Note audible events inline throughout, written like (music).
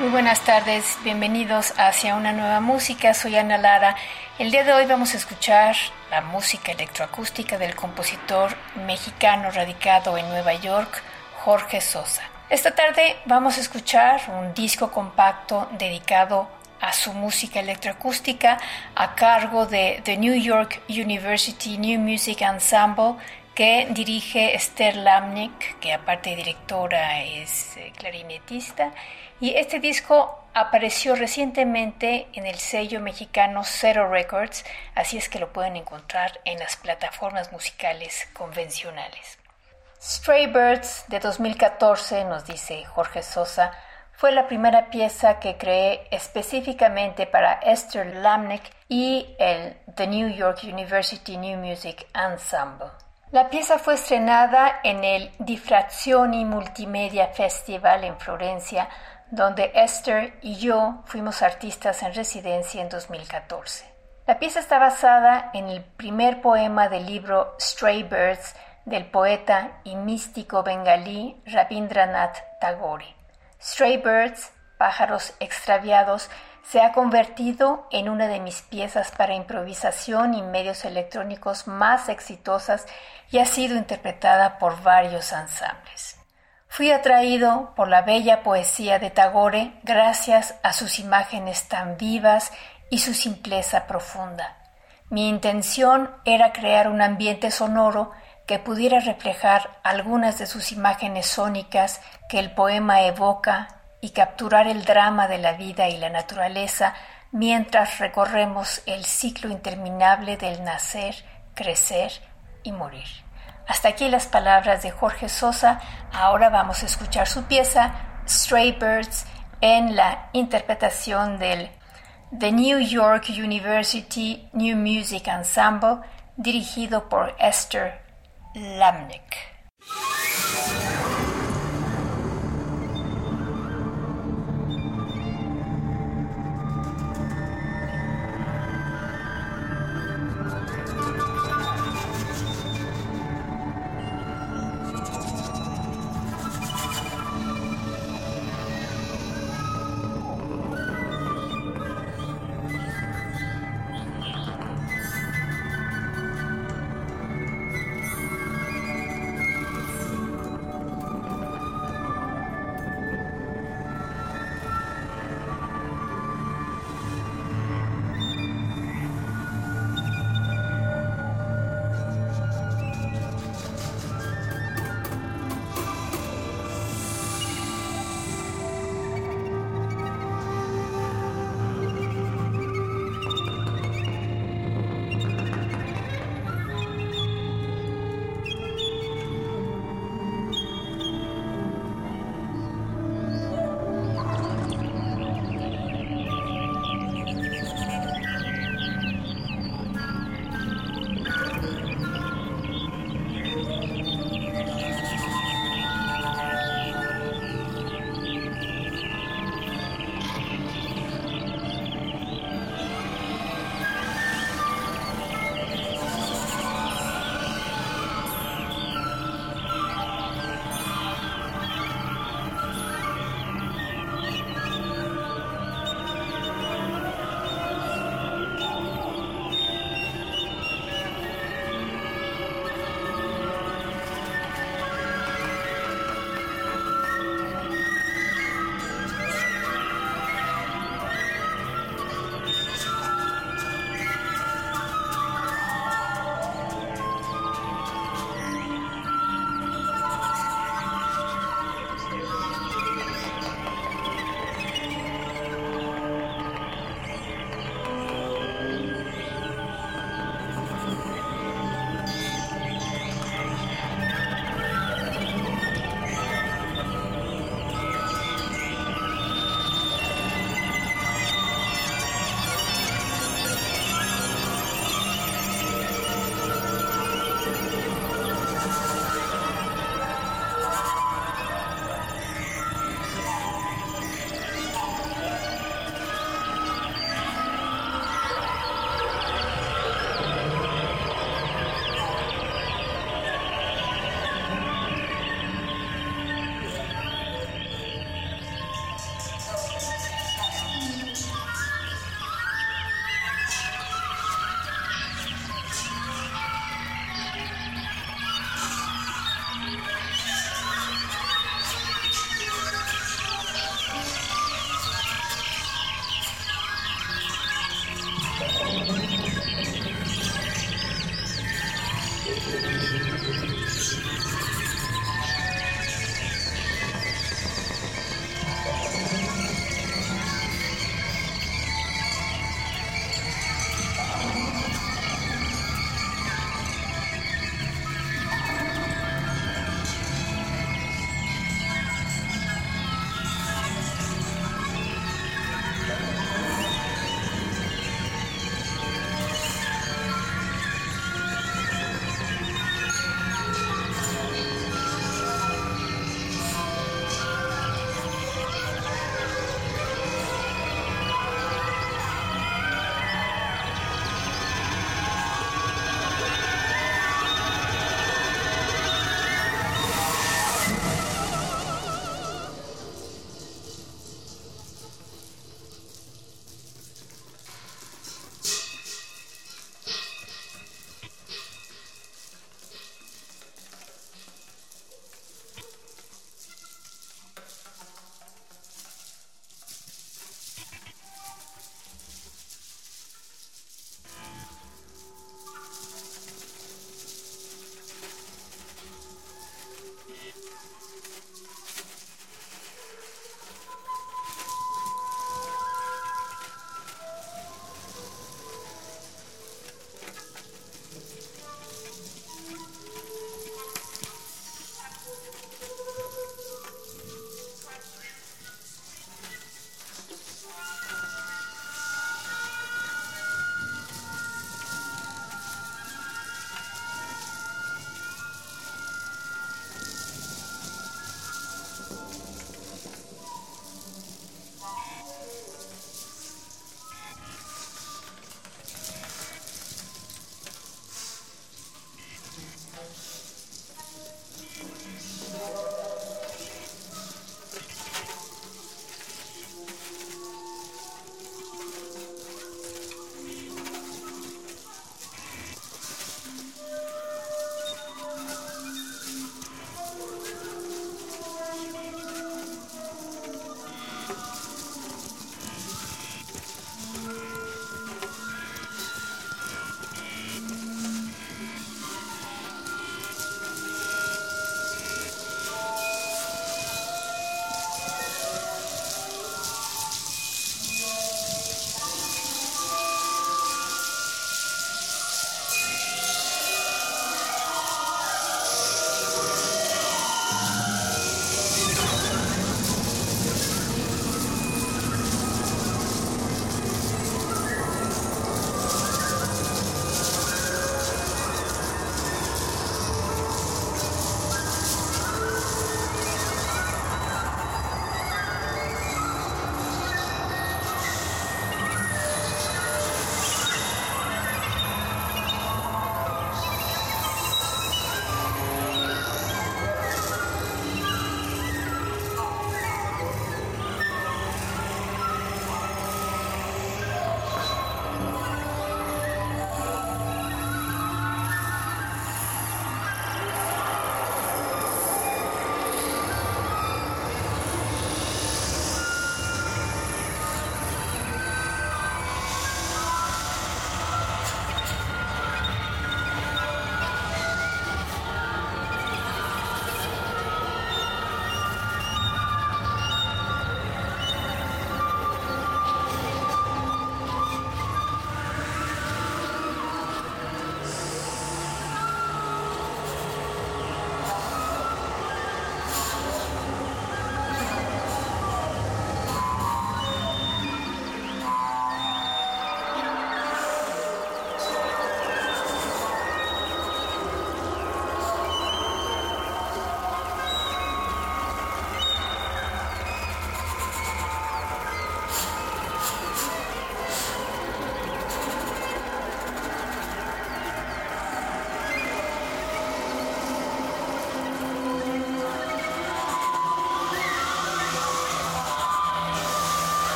Muy buenas tardes, bienvenidos hacia una nueva música. Soy Ana Lara. El día de hoy vamos a escuchar la música electroacústica del compositor mexicano radicado en Nueva York, Jorge Sosa. Esta tarde vamos a escuchar un disco compacto dedicado a su música electroacústica a cargo de The New York University New Music Ensemble que dirige Esther Lamnick, que aparte de directora es eh, clarinetista y este disco apareció recientemente en el sello mexicano Zero Records, así es que lo pueden encontrar en las plataformas musicales convencionales. Stray Birds de 2014, nos dice Jorge Sosa, fue la primera pieza que creé específicamente para Esther Lamnick y el The New York University New Music Ensemble. La pieza fue estrenada en el Diffrazioni Multimedia Festival en Florencia donde Esther y yo fuimos artistas en residencia en 2014. La pieza está basada en el primer poema del libro Stray Birds del poeta y místico bengalí Rabindranath Tagore. Stray Birds, pájaros extraviados, se ha convertido en una de mis piezas para improvisación y medios electrónicos más exitosas y ha sido interpretada por varios ensambles. Fui atraído por la bella poesía de Tagore gracias a sus imágenes tan vivas y su simpleza profunda. Mi intención era crear un ambiente sonoro que pudiera reflejar algunas de sus imágenes sónicas que el poema evoca y capturar el drama de la vida y la naturaleza mientras recorremos el ciclo interminable del nacer, crecer y morir. Hasta aquí las palabras de Jorge Sosa. Ahora vamos a escuchar su pieza Stray Birds en la interpretación del The New York University New Music Ensemble dirigido por Esther Lamnick.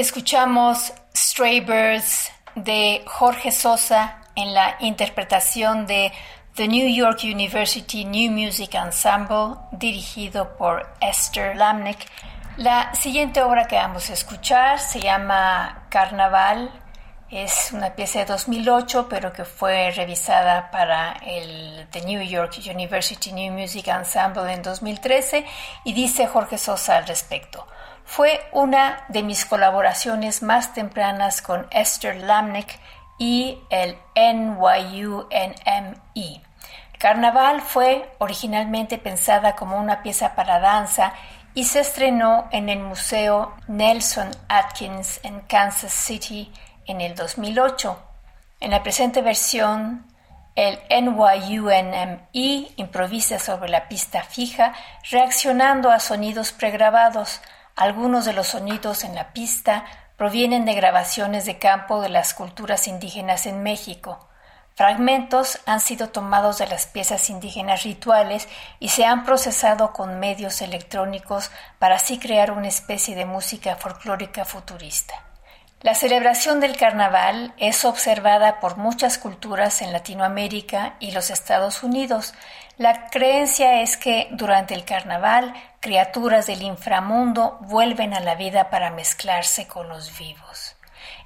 Escuchamos Stray Birds de Jorge Sosa en la interpretación de The New York University New Music Ensemble dirigido por Esther Lamnick. La siguiente obra que vamos a escuchar se llama Carnaval. Es una pieza de 2008, pero que fue revisada para el The New York University New Music Ensemble en 2013 y dice Jorge Sosa al respecto. Fue una de mis colaboraciones más tempranas con Esther Lamnick y el NYUNME. Carnaval fue originalmente pensada como una pieza para danza y se estrenó en el Museo Nelson Atkins en Kansas City en el 2008. En la presente versión, el NYUNME improvisa sobre la pista fija, reaccionando a sonidos pregrabados, algunos de los sonidos en la pista provienen de grabaciones de campo de las culturas indígenas en México. Fragmentos han sido tomados de las piezas indígenas rituales y se han procesado con medios electrónicos para así crear una especie de música folclórica futurista. La celebración del carnaval es observada por muchas culturas en Latinoamérica y los Estados Unidos. La creencia es que durante el carnaval criaturas del inframundo vuelven a la vida para mezclarse con los vivos.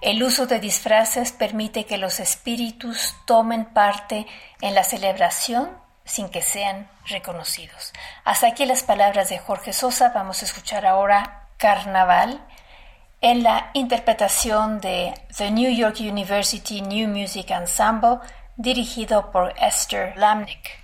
El uso de disfraces permite que los espíritus tomen parte en la celebración sin que sean reconocidos. Hasta aquí las palabras de Jorge Sosa. Vamos a escuchar ahora Carnaval en la interpretación de The New York University New Music Ensemble dirigido por Esther Lamnick.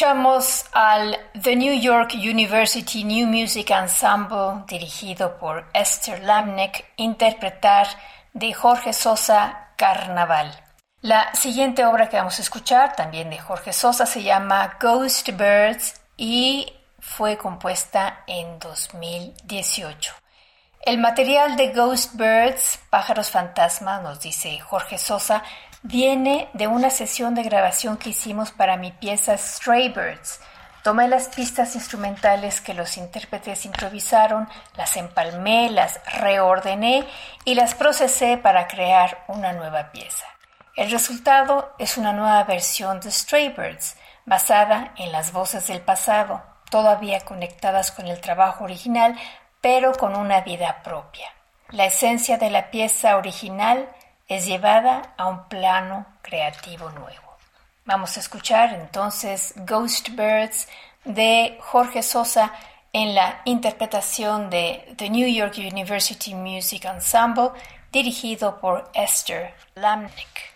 Escuchamos al The New York University New Music Ensemble, dirigido por Esther Lamneck, interpretar de Jorge Sosa Carnaval. La siguiente obra que vamos a escuchar, también de Jorge Sosa, se llama Ghost Birds y fue compuesta en 2018. El material de Ghost Birds, Pájaros Fantasma, nos dice Jorge Sosa, viene de una sesión de grabación que hicimos para mi pieza Stray Birds. Tomé las pistas instrumentales que los intérpretes improvisaron, las empalmé, las reordené y las procesé para crear una nueva pieza. El resultado es una nueva versión de Stray Birds, basada en las voces del pasado, todavía conectadas con el trabajo original, pero con una vida propia. La esencia de la pieza original es llevada a un plano creativo nuevo. Vamos a escuchar entonces Ghost Birds de Jorge Sosa en la interpretación de The New York University Music Ensemble dirigido por Esther Lamnick.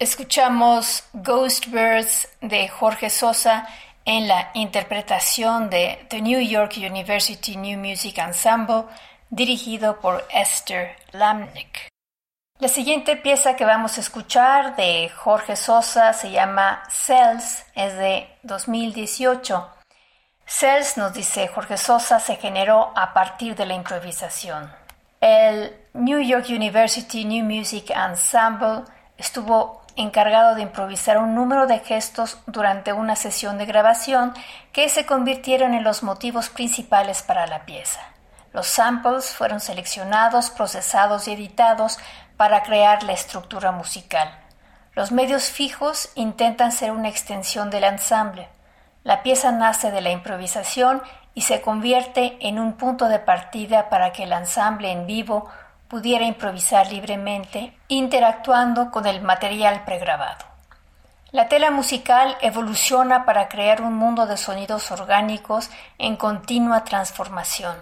Escuchamos Ghost Birds de Jorge Sosa en la interpretación de The New York University New Music Ensemble dirigido por Esther Lamnick. La siguiente pieza que vamos a escuchar de Jorge Sosa se llama Cells, es de 2018. Cells, nos dice Jorge Sosa, se generó a partir de la improvisación. El New York University New Music Ensemble estuvo encargado de improvisar un número de gestos durante una sesión de grabación que se convirtieron en los motivos principales para la pieza. Los samples fueron seleccionados, procesados y editados para crear la estructura musical. Los medios fijos intentan ser una extensión del ensamble. La pieza nace de la improvisación y se convierte en un punto de partida para que el ensamble en vivo pudiera improvisar libremente, interactuando con el material pregrabado. La tela musical evoluciona para crear un mundo de sonidos orgánicos en continua transformación.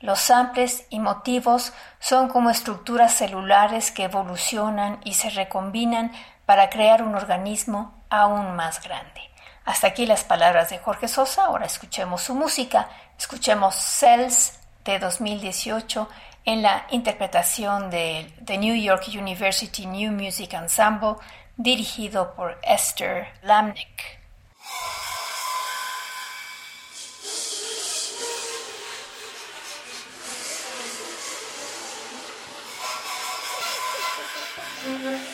Los samples y motivos son como estructuras celulares que evolucionan y se recombinan para crear un organismo aún más grande. Hasta aquí las palabras de Jorge Sosa, ahora escuchemos su música, escuchemos Cells de 2018 en la interpretación de The New York University New Music Ensemble, dirigido por Esther Lamnick. (laughs)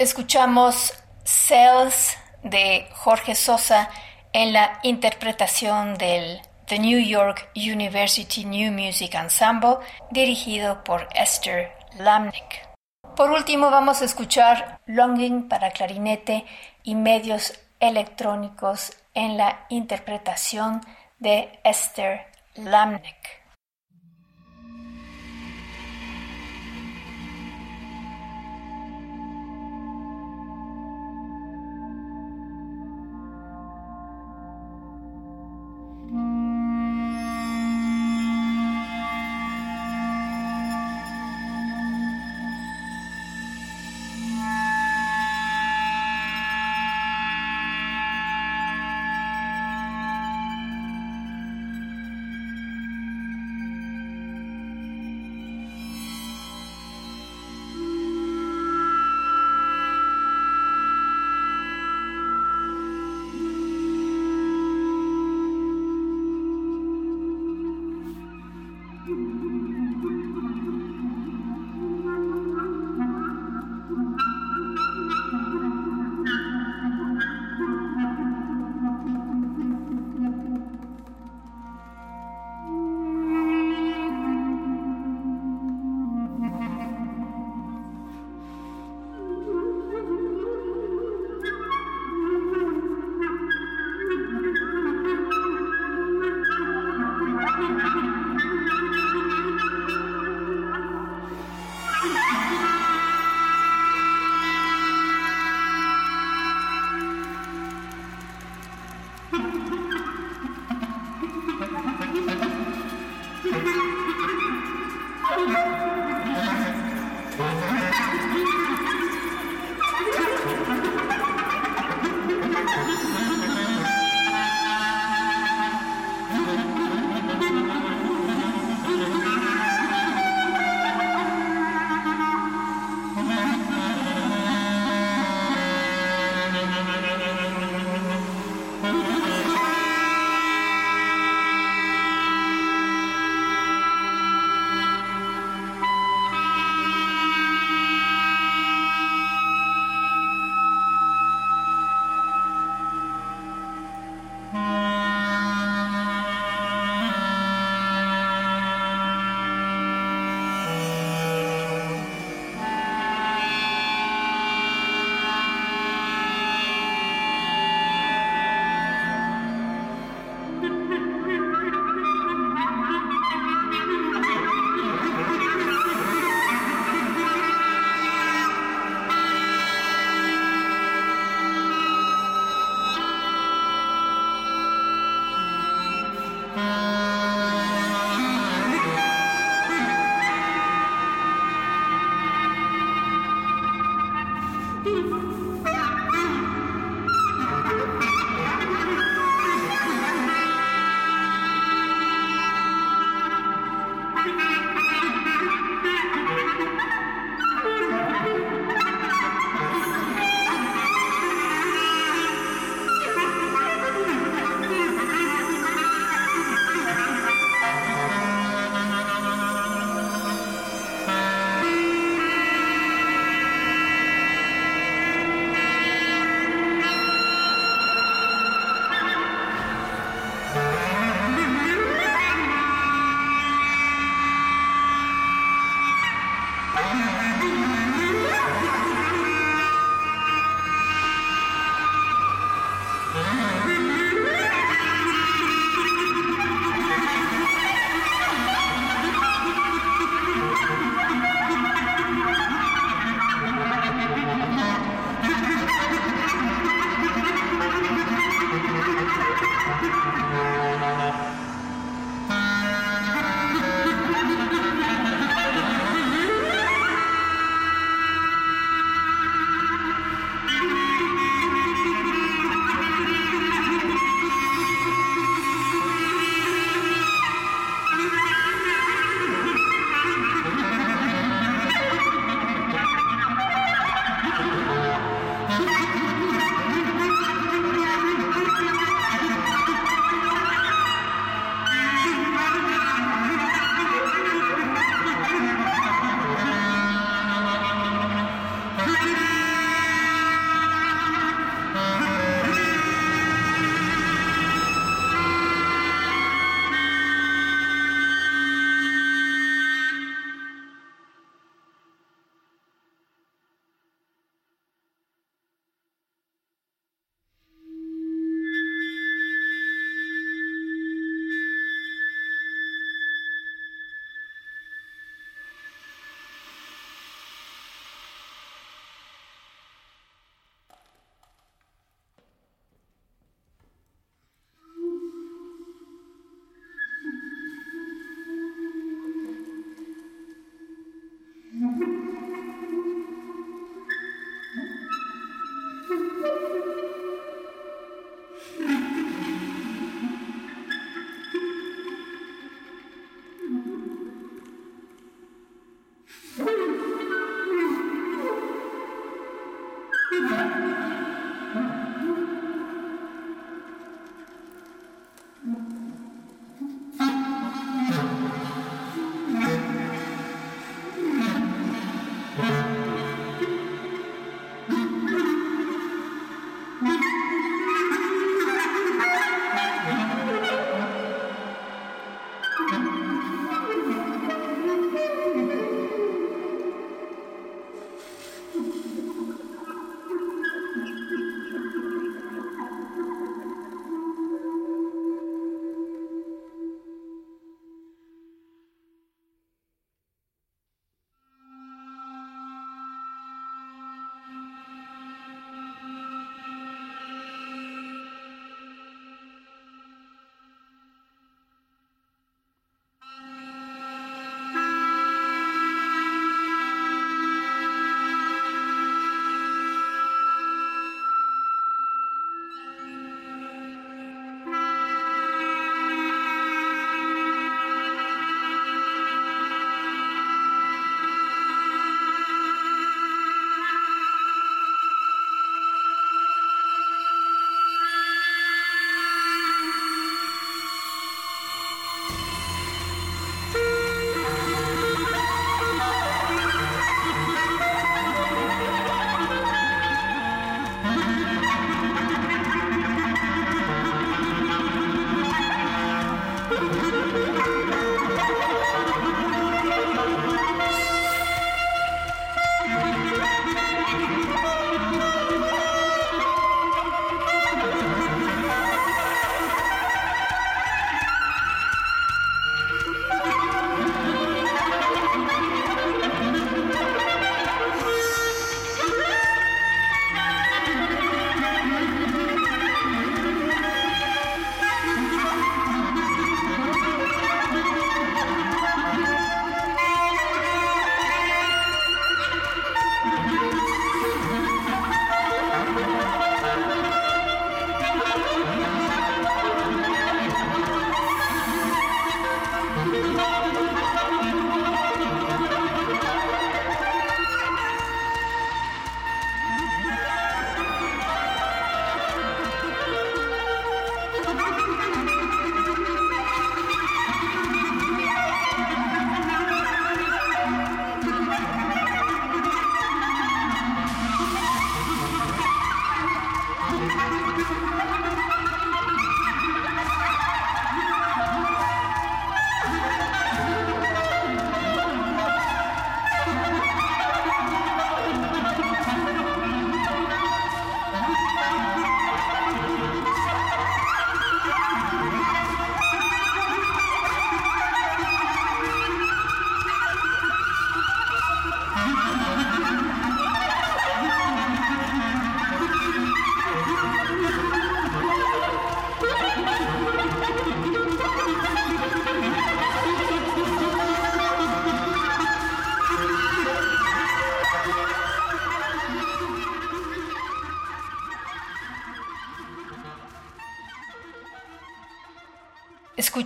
Escuchamos Cells de Jorge Sosa en la interpretación del The New York University New Music Ensemble dirigido por Esther Lamnick. Por último vamos a escuchar Longing para clarinete y medios electrónicos en la interpretación de Esther Lamnick.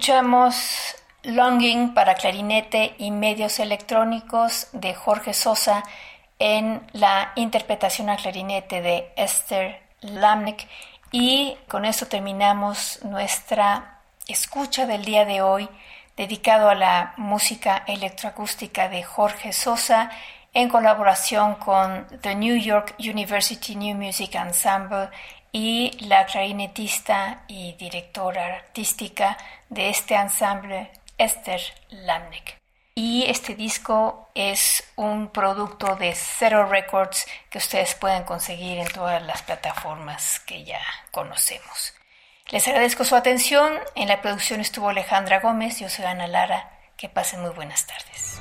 Escuchamos Longing para clarinete y medios electrónicos de Jorge Sosa en la interpretación a clarinete de Esther Lamnek. Y con eso terminamos nuestra escucha del día de hoy dedicado a la música electroacústica de Jorge Sosa en colaboración con The New York University New Music Ensemble y la clarinetista y directora artística de este ensamble Esther Lamnick. Y este disco es un producto de Zero Records que ustedes pueden conseguir en todas las plataformas que ya conocemos. Les agradezco su atención. En la producción estuvo Alejandra Gómez. Yo soy Ana Lara. Que pasen muy buenas tardes.